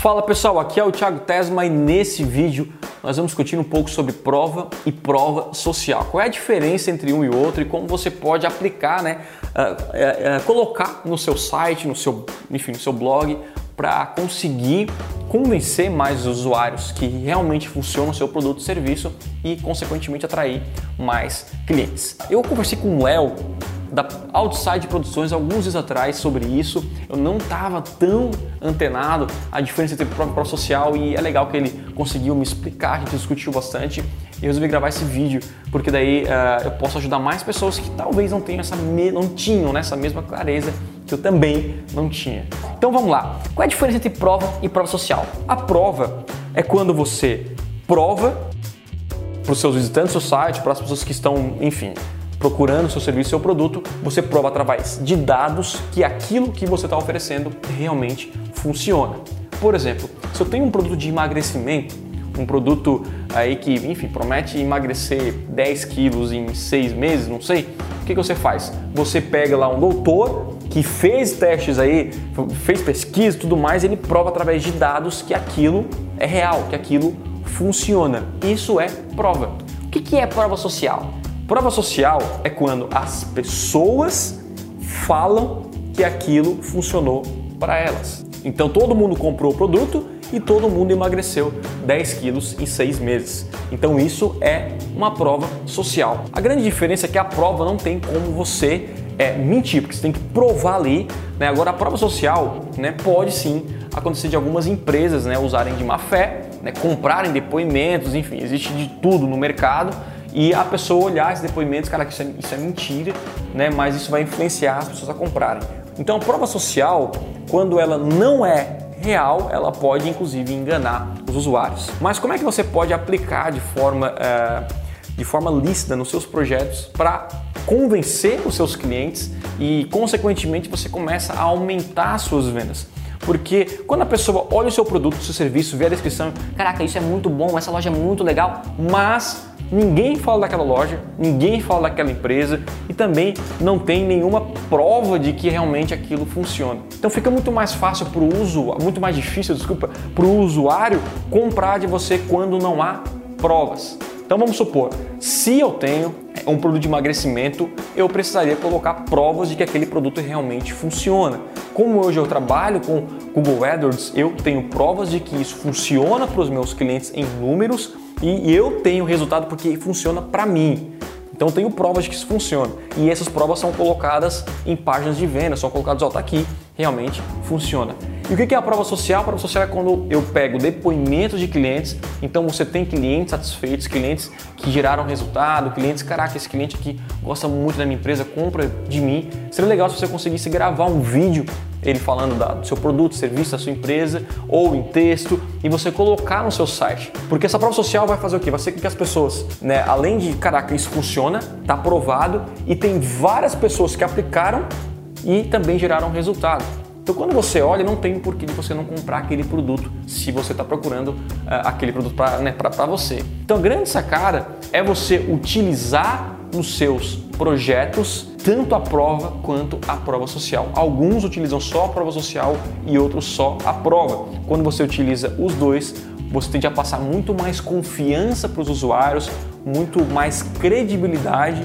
Fala pessoal, aqui é o Thiago Tesma e nesse vídeo nós vamos discutir um pouco sobre prova e prova social. Qual é a diferença entre um e outro e como você pode aplicar, né, uh, uh, uh, colocar no seu site, no seu, enfim, no seu blog para conseguir convencer mais os usuários que realmente funciona o seu produto ou serviço e consequentemente atrair mais clientes. Eu conversei com o Léo da Outside Produções alguns dias atrás sobre isso. Eu não estava tão antenado a diferença entre prova e prova social e é legal que ele conseguiu me explicar, a gente discutiu bastante e eu resolvi gravar esse vídeo porque daí uh, eu posso ajudar mais pessoas que talvez não tenham essa não tinham né, essa mesma clareza que eu também não tinha. Então vamos lá. Qual é a diferença entre prova e prova social? A prova é quando você prova para os seus visitantes do site, para as pessoas que estão, enfim, procurando seu serviço, seu produto, você prova através de dados que aquilo que você está oferecendo realmente funciona. Por exemplo, se eu tenho um produto de emagrecimento, um produto aí que, enfim, promete emagrecer 10 quilos em 6 meses, não sei, o que, que você faz? Você pega lá um doutor que fez testes aí, fez pesquisa e tudo mais, ele prova através de dados que aquilo é real, que aquilo funciona. Isso é prova. O que, que é prova social? Prova social é quando as pessoas falam que aquilo funcionou para elas. Então todo mundo comprou o produto e todo mundo emagreceu 10 quilos em 6 meses. Então isso é uma prova social. A grande diferença é que a prova não tem como você é, mentir, porque você tem que provar ali. Né? Agora a prova social né, pode sim acontecer de algumas empresas né, usarem de má fé, né, comprarem depoimentos, enfim, existe de tudo no mercado e a pessoa olhar esses depoimentos, cara, isso é, isso é mentira, né? Mas isso vai influenciar as pessoas a comprarem. Então a prova social, quando ela não é real, ela pode inclusive enganar os usuários. Mas como é que você pode aplicar de forma, é, de forma lícita nos seus projetos para convencer os seus clientes e, consequentemente, você começa a aumentar as suas vendas? Porque quando a pessoa olha o seu produto, o seu serviço, vê a descrição, caraca, isso é muito bom, essa loja é muito legal, mas ninguém fala daquela loja, ninguém fala daquela empresa e também não tem nenhuma prova de que realmente aquilo funciona. Então fica muito mais fácil para o uso, muito mais difícil, desculpa, para o usuário comprar de você quando não há provas. Então vamos supor, se eu tenho um produto de emagrecimento, eu precisaria colocar provas de que aquele produto realmente funciona. Como hoje eu trabalho com Google AdWords, eu tenho provas de que isso funciona para os meus clientes em números e eu tenho resultado porque funciona para mim. Então eu tenho provas de que isso funciona. E essas provas são colocadas em páginas de venda, são colocadas, ó, tá aqui, realmente funciona. E o que é a prova social? A prova social é quando eu pego depoimentos de clientes, então você tem clientes satisfeitos, clientes que geraram resultado, clientes, caraca, esse cliente aqui gosta muito da minha empresa, compra de mim. Seria legal se você conseguisse gravar um vídeo ele falando da, do seu produto, serviço, da sua empresa, ou em texto, e você colocar no seu site. Porque essa prova social vai fazer o quê? Vai ser que as pessoas, né, além de, caraca, isso funciona, tá aprovado, e tem várias pessoas que aplicaram e também geraram resultado. Então, quando você olha, não tem porquê de você não comprar aquele produto se você está procurando uh, aquele produto para né, você. Então, a grande sacada é você utilizar nos seus projetos tanto a prova quanto a prova social. Alguns utilizam só a prova social e outros só a prova. Quando você utiliza os dois, você tende a passar muito mais confiança para os usuários, muito mais credibilidade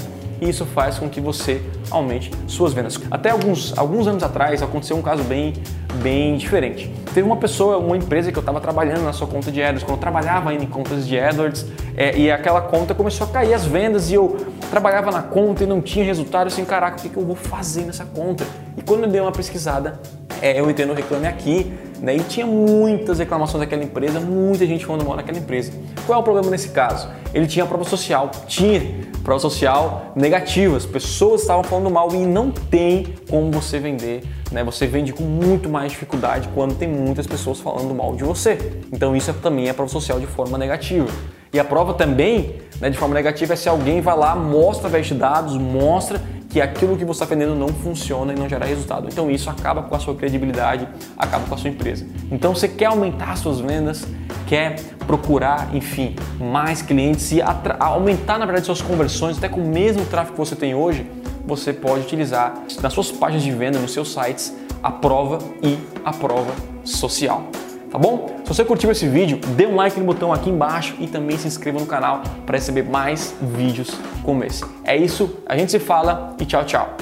isso faz com que você aumente suas vendas. Até alguns, alguns anos atrás aconteceu um caso bem, bem diferente. Teve uma pessoa, uma empresa que eu estava trabalhando na sua conta de AdWords, quando eu trabalhava ainda em contas de AdWords, é, e aquela conta começou a cair as vendas e eu trabalhava na conta e não tinha resultado, assim, caraca, o que, que eu vou fazer nessa conta? E quando eu dei uma pesquisada, é, eu entrei no Reclame Aqui, né, e tinha muitas reclamações daquela empresa, muita gente falando mal daquela empresa. Qual é o problema nesse caso? Ele tinha prova social, tinha prova social negativas, pessoas estavam falando mal e não tem como você vender, né? Você vende com muito mais dificuldade quando tem muitas pessoas falando mal de você. Então isso é também é prova social de forma negativa. E a prova também, né, de forma negativa, é se alguém vai lá, mostra de dados, mostra que aquilo que você está vendendo não funciona e não gera resultado. Então isso acaba com a sua credibilidade, acaba com a sua empresa. Então você quer aumentar as suas vendas, quer procurar, enfim, mais clientes e aumentar na verdade suas conversões, até com o mesmo tráfego que você tem hoje, você pode utilizar nas suas páginas de venda, nos seus sites, a prova e a prova social. Tá bom? Se você curtiu esse vídeo, dê um like no botão aqui embaixo e também se inscreva no canal para receber mais vídeos como esse. É isso, a gente se fala e tchau, tchau.